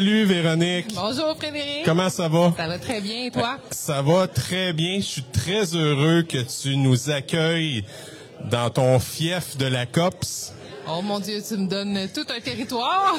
Salut Véronique. Bonjour Frédéric. Comment ça va? Ça va très bien et toi? Ça va très bien. Je suis très heureux que tu nous accueilles dans ton fief de la COPS. Oh mon Dieu, tu me donnes tout un territoire.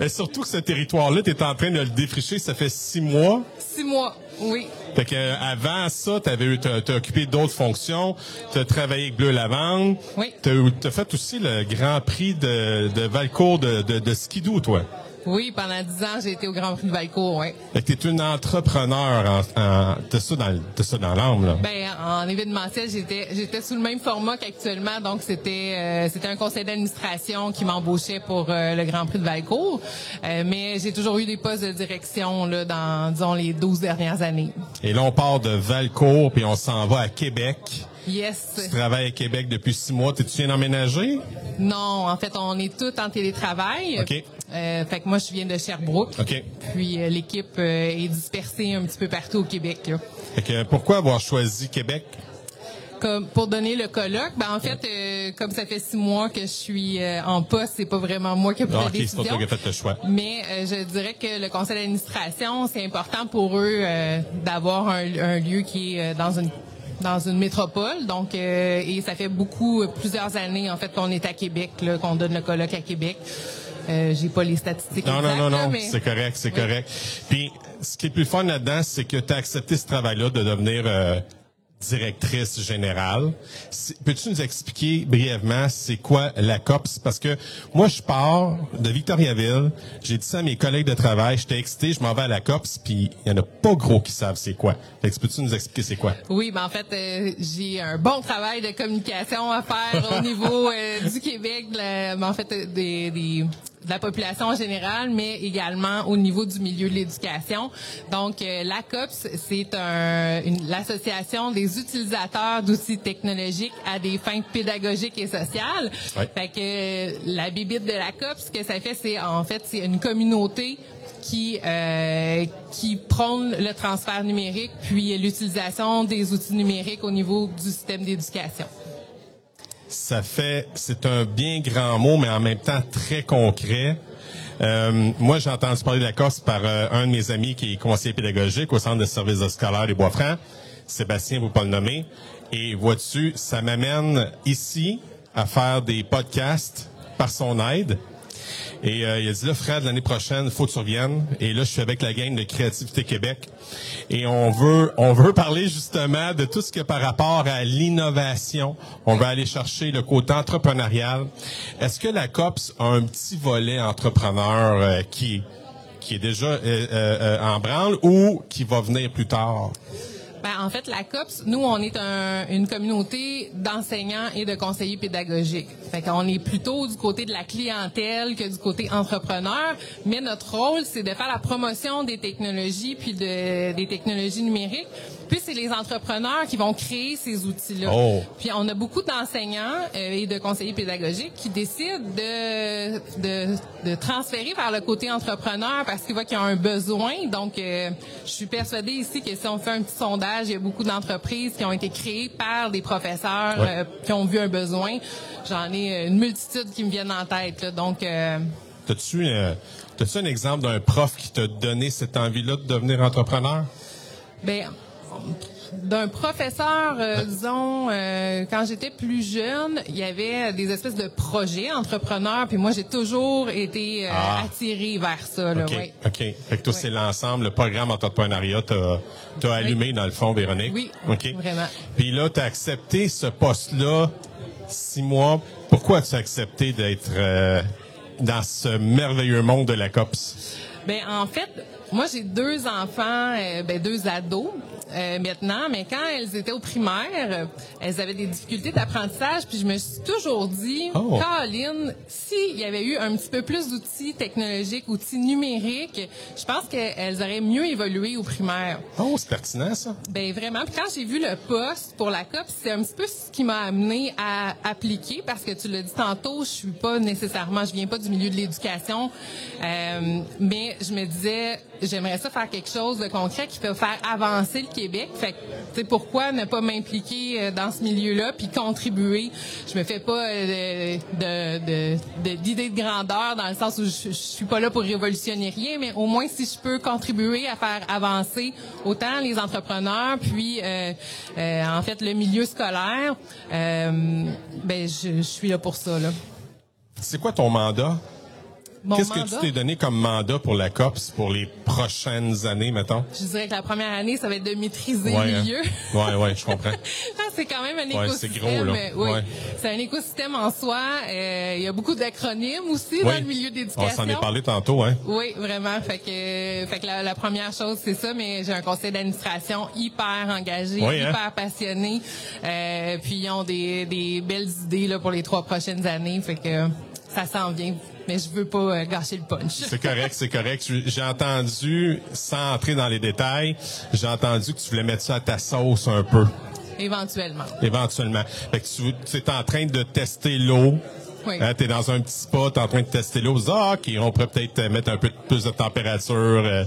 Mais surtout que ce territoire-là, tu es en train de le défricher, ça fait six mois. Six mois, oui. Fait que euh, avant ça, tu avais t'as occupé d'autres fonctions, tu as travaillé avec Bleu Lavande. Oui. Tu as, fait aussi le Grand Prix de, de Valcourt de, de, de skidoo, toi. Oui, pendant dix ans, j'ai été au Grand Prix de Valcourt, oui. Fait que t'es une entrepreneur, en, en, t'as ça dans, t'as ça dans l'âme, là. Ben, en événementiel, j'étais, j'étais sous le même format qu'actuellement, donc c'était, euh, c'était un conseil d'administration qui m'embauchait pour euh, le Grand Prix de Valcourt. Euh, mais j'ai toujours eu des postes de direction, là, dans, disons, les 12 dernières années. Et là, on part de Valcourt, puis on s'en va à Québec. Yes. Tu travailles à Québec depuis six mois. T'es-tu viens d'emménager? Non, en fait, on est tous en télétravail. OK. Euh, fait que moi, je viens de Sherbrooke. OK. Puis euh, l'équipe euh, est dispersée un petit peu partout au Québec. Là. Fait que pourquoi avoir choisi Québec? Comme pour donner le colloque, ben en fait, euh, comme ça fait six mois que je suis euh, en poste, c'est pas vraiment moi qui ai pris Ah, la OK, c'est décision. pas toi qui as fait le choix. Mais euh, je dirais que le conseil d'administration, c'est important pour eux euh, d'avoir un, un lieu qui est euh, dans une dans une métropole. Donc, euh, et ça fait beaucoup, euh, plusieurs années en fait qu'on est à Québec, là, qu'on donne le colloque à Québec. Euh, J'ai pas les statistiques. Non, non, exactes, non, non, mais- c'est correct, c'est Oui. correct. Puis, ce qui est plus fun là-dedans, c'est que tu as accepté ce travail-là de devenir euh, directrice générale. Peux-tu nous expliquer brièvement c'est quoi la COPS? Parce que moi, je pars de Victoriaville, j'ai dit ça à mes collègues de travail, j'étais excité, je m'en vais à la COPS, puis il y en a pas gros qui savent c'est quoi. Fait que peux-tu nous expliquer c'est quoi? Oui, ben en fait, euh, j'ai un bon travail de communication à faire au niveau euh, du Québec, la, ben, en fait, des, des- de la population en général, mais également au niveau du milieu de l'éducation. Donc, euh, l'ACOPS, c'est un, une- l'association des utilisateurs d'outils technologiques à des fins pédagogiques et sociales. Fait que euh, la bibite de l'ACOPS, ce que ça fait, c'est en fait, c'est une communauté qui euh, qui prône le transfert numérique puis l'utilisation des outils numériques au niveau du système d'éducation. Ça fait, c'est un bien grand mot, mais en même temps très concret. Euh, moi, j'ai entendu parler de la Corse par euh, un de mes amis qui est conseiller pédagogique au Centre de services scolaires des Bois-Francs, Sébastien, vous pas le nommer. Et vois-tu, ça m'amène ici à faire des podcasts par son aide. Et euh, il a dit là, Fred, l'année prochaine, faut que tu reviennes. Et là, je suis avec la gang de Créativité Québec. Et on veut, on veut parler justement de tout ce qui est par rapport à l'innovation. On veut aller chercher le côté entrepreneurial. Est-ce que la COPS a un petit volet entrepreneur euh, qui, qui est déjà euh, euh, euh, en branle ou qui va venir plus tard? Ben, en fait, la COPS, nous, on est un- une communauté d'enseignants et de conseillers pédagogiques. Fait qu'on est plutôt du côté de la clientèle que du côté entrepreneur. Mais notre rôle, c'est de faire la promotion des technologies puis de, des technologies numériques. Puis c'est les entrepreneurs qui vont créer ces outils-là. Oh. Puis on a beaucoup d'enseignants euh, et de conseillers pédagogiques qui décident de, de, de transférer vers le côté entrepreneur parce qu'ils voient qu'il y a un besoin. Donc, euh, je suis persuadée ici que si on fait un petit sondage, il y a beaucoup d'entreprises qui ont été créées par des professeurs Ouais. euh, qui ont vu un besoin. J'en ai euh, une multitude qui me viennent en tête. là. Donc, euh, T'as-tu, euh, t'as-tu un exemple d'un prof qui t'a donné cette envie-là de devenir entrepreneur? Ben, d'un professeur, euh, disons, euh, quand j'étais plus jeune, il y avait des espèces de projets entrepreneurs, puis moi j'ai toujours été euh, Ah. attirée vers ça. Là, OK. ouais. OK. Fait que toi, c'est l'ensemble, le programme entrepreneuriat t'a, t'a allumé dans le fond, Véronique? Oui, OK. vraiment. Puis là, t'as accepté ce poste-là six mois. Pourquoi tu as accepté d'être euh, dans ce merveilleux monde de la COPS? Ben en fait, moi j'ai deux enfants, euh, ben deux ados euh, maintenant, mais quand elles étaient au primaire, elles avaient des difficultés d'apprentissage, puis je me suis toujours dit, Oh. Caroline, s'il y avait eu un petit peu plus d'outils technologiques, outils numériques, je pense qu'elles auraient mieux évolué au primaire. Oh, c'est pertinent, ça. Ben vraiment. Puis quand j'ai vu le poste pour la COP, c'est un petit peu ce qui m'a amené à appliquer parce que tu l'as dit tantôt, je suis pas nécessairement, je viens pas du milieu de l'éducation, euh, mais je me disais, j'aimerais ça faire quelque chose de concret qui peut faire avancer le Québec. Fait que, pourquoi ne pas m'impliquer euh, dans ce milieu-là puis contribuer? Je me fais pas euh, d'idée de, grandeur dans le sens où je, suis pas là pour révolutionner rien, mais au moins si je peux contribuer à faire avancer autant les entrepreneurs puis euh, en fait le milieu scolaire, ben je, suis là pour ça. C'est quoi ton mandat? Qu'est-ce que tu t'es donné comme mandat pour la COPS pour les prochaines années, mettons? Je dirais que la première année, ça va être de maîtriser le milieu. Oui, oui, je comprends. c'est quand même un écosystème. c'est gros, là. Oui, c'est un écosystème en soi. Euh, il y a beaucoup d'acronymes aussi dans le milieu d'éducation. On s'en est parlé tantôt, hein? Oui, vraiment. Fait que, fait que la, première chose, c'est ça, mais j'ai un conseil d'administration hyper engagé, hein? hyper passionné. Euh, puis ils ont des, des belles idées là, pour les trois prochaines années. Fait que ça s'en vient mais je veux pas euh, gâcher le punch. C'est correct, c'est correct. J'ai entendu, sans entrer dans les détails, j'ai entendu que tu voulais mettre ça à ta sauce un peu. Éventuellement. Éventuellement. Fait que tu, es en train de tester l'eau. Oui. Hein, tu es dans un petit spot, en train de tester l'eau. Ah, OK, on pourrait peut-être mettre un peu plus de température. Euh,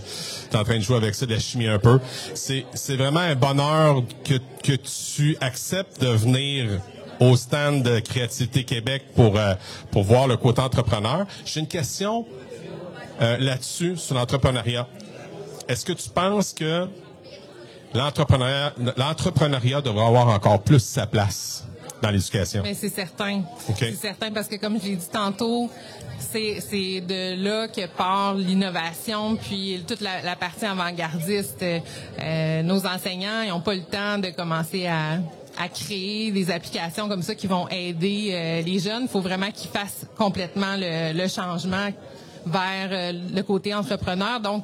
tu es en train de jouer avec ça, de la chimie un peu. C'est vraiment un bonheur que, que tu acceptes de venir au stand de Créativité Québec pour euh, pour voir le côté entrepreneur. J'ai une question euh, là-dessus sur l'entrepreneuriat. Est-ce que tu penses que l'entrepreneuriat devrait avoir encore plus sa place dans l'éducation? Mais c'est certain. C'est certain parce que comme je l'ai dit tantôt, c'est c'est de là que part l'innovation puis toute la, la partie avant-gardiste. Euh, nos enseignants, ils n'ont pas le temps de commencer à à créer des applications comme ça qui vont aider euh, les jeunes. Il faut vraiment qu'ils fassent complètement le, changement vers euh, le côté entrepreneur. Donc,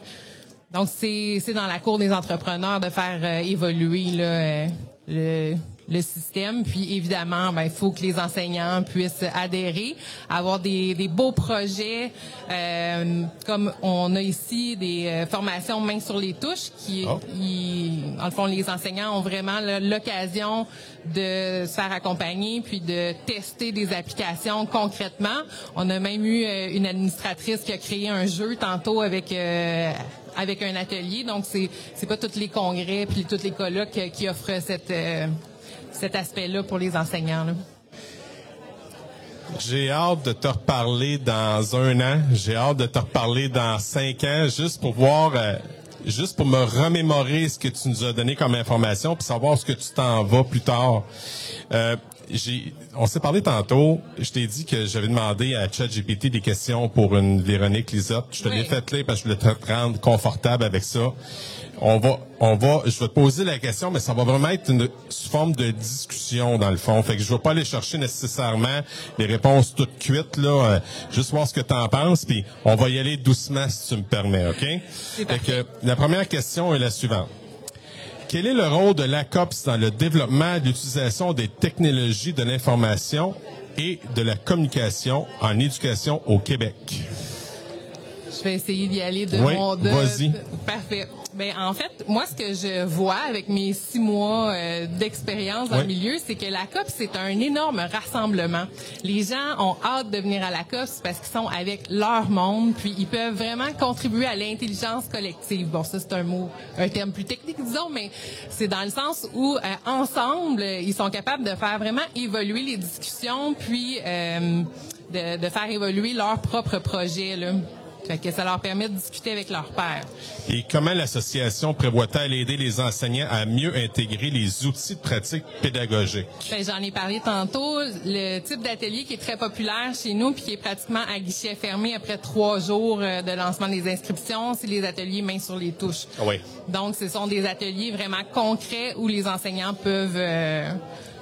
donc c'est dans la cour des entrepreneurs de faire euh, évoluer là, le, le système. Puis évidemment, ben il faut que les enseignants puissent adhérer, avoir des, des beaux projets euh, comme on a ici des euh, formations main sur les touches qui, oh. en le fond, les enseignants ont vraiment l'occasion de se faire accompagner puis de tester des applications concrètement. On a même eu euh, une administratrice qui a créé un jeu tantôt avec euh, avec un atelier. Donc c'est c'est pas tous les congrès puis tous les colloques qui offrent cette cet aspect-là pour les enseignants. J'ai hâte de te reparler dans un an. J'ai hâte de te reparler dans cinq ans, juste pour voir, euh, juste pour me remémorer ce que tu nous as donné comme information, puis savoir ce que tu t'en vas plus tard. Euh, j'ai, on s'est parlé tantôt. Je t'ai dit que j'avais demandé à ChatGPT des questions pour une Véronique Lisotte. Je te l'ai fait là parce que je voulais te rendre confortable avec ça on va, on va, je vais te poser la question, mais ça va vraiment être une forme de discussion dans le fond. Fait que je vais pas aller chercher nécessairement les réponses toutes cuites là, euh, juste voir ce que tu en penses, puis on va y aller doucement si tu me permets, ok? Fait que la première question est la suivante. Quel est le rôle de l'ACOPS dans le développement et l'utilisation des technologies de l'information et de la communication en éducation au Québec? Je vais essayer d'y aller de oui, mon... Vas-y. Parfait. Ben en fait, moi ce que je vois avec mes six mois euh, d'expérience dans le milieu, c'est que la COP c'est un énorme rassemblement. Les gens ont hâte de venir à la COP parce qu'ils sont avec leur monde, puis ils peuvent vraiment contribuer à l'intelligence collective. Bon, ça c'est un mot, un terme plus technique disons, mais c'est dans le sens où euh, ensemble ils sont capables de faire vraiment évoluer les discussions, puis euh, de, de faire évoluer leur propre projet là. Fait que ça leur permet de discuter avec leur père. Et comment l'association prévoit-elle aider les enseignants à mieux intégrer les outils de pratique pédagogique? Ben, j'en ai parlé tantôt. Le type d'atelier qui est très populaire chez nous puis qui est pratiquement à guichet fermé après trois jours euh, de lancement des inscriptions, c'est les ateliers main sur les touches. Ah oui. Donc, ce sont des ateliers vraiment concrets où les enseignants peuvent... Euh,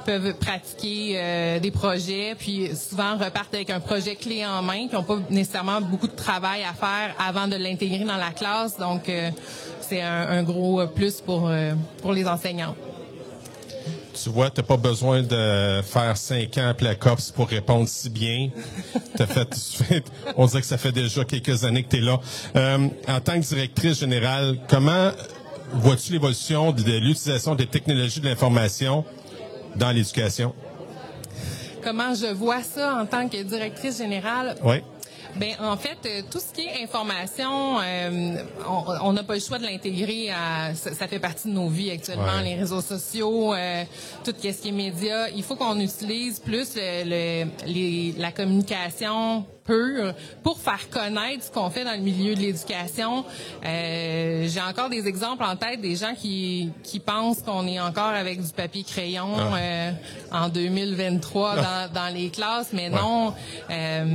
peuvent pratiquer euh, des projets, puis souvent repartent avec un projet clé en main, qui n'ont pas nécessairement beaucoup de travail à faire avant de l'intégrer dans la classe. Donc, euh, c'est un, gros plus pour, euh, pour les enseignants. Tu vois, tu n'as pas besoin de faire cinq ans à COPS pour répondre si bien. As fait, on dirait que ça fait déjà quelques années que tu es là. en tant que directrice générale, comment vois-tu l'évolution de l'utilisation des technologies de l'information dans l'éducation? Comment je vois ça en tant que directrice générale? Oui. Ben en fait, euh, tout ce qui est information, euh, on n'a pas le choix de l'intégrer. À, ça, ça, fait partie de nos vies actuellement, Ouais. les réseaux sociaux, euh, tout ce qui est médias. Il faut qu'on utilise plus le, le- les, la communication pure pour faire connaître ce qu'on fait dans le milieu de l'éducation. Euh, J'ai encore des exemples en tête des gens qui, qui pensent qu'on est encore avec du papier crayon Ah. euh, en 2023 dans, dans les classes, mais non. Euh,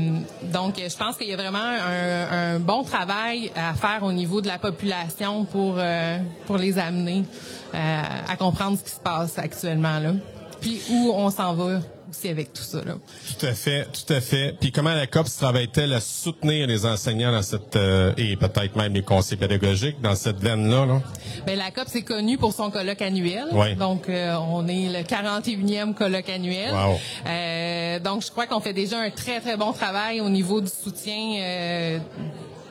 donc, je pense qu'il y a vraiment un, un bon travail à faire au niveau de la population pour euh, pour les amener euh, à comprendre ce qui se passe actuellement là, puis où on s'en va aussi avec tout ça là. Tout à fait, tout à fait. Puis comment la COPS travaille-t-elle à soutenir les enseignants dans cette euh, et peut-être même les conseils pédagogiques dans cette veine-là? Là? Ben, la COP, c'est connu pour son colloque annuel. Ouais. Donc, euh, on est le 41e colloque annuel. Wow. Euh, donc, je crois qu'on fait déjà un très, très bon travail au niveau du soutien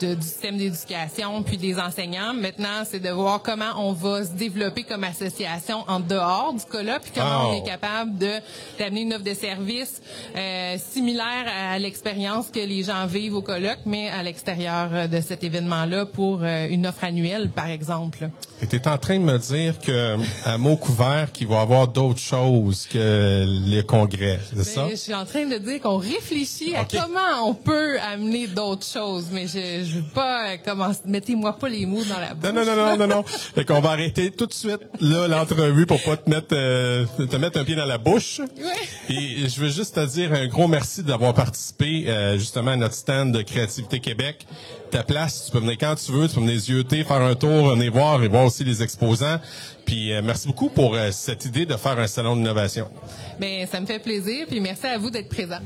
de- du système d'éducation puis des enseignants. Maintenant, c'est de voir comment on va se développer comme association en dehors du colloque puis comment Oh. on est capable de d'amener une offre de service euh, similaire à l'expérience que les gens vivent au colloque, mais à l'extérieur euh, de cet événement-là pour euh, une offre annuelle, par exemple. Tu es en train de me dire que à mot couvert qu'il va y avoir d'autres choses que le congrès, c'est ça? Ben, je suis en train de dire qu'on réfléchit à comment on peut amener d'autres choses, mais je, je veux pas euh, commencer. Mettez-moi pas les mots dans la bouche. Non, non, non, non, non. Fait qu'on va arrêter tout de suite, là, l'entrevue pour pas te mettre, euh, te mettre un pied dans la bouche. Ouais. Et je veux juste te dire un gros merci d'avoir participé, euh, justement, à notre stand de Créativité Québec. Ta place, tu peux venir quand tu veux, tu peux venir zioter, faire un tour, venir voir et voir aussi les exposants. Puis merci beaucoup pour cette idée de faire un salon d'innovation. Ben, ça me fait plaisir, puis merci à vous d'être présents.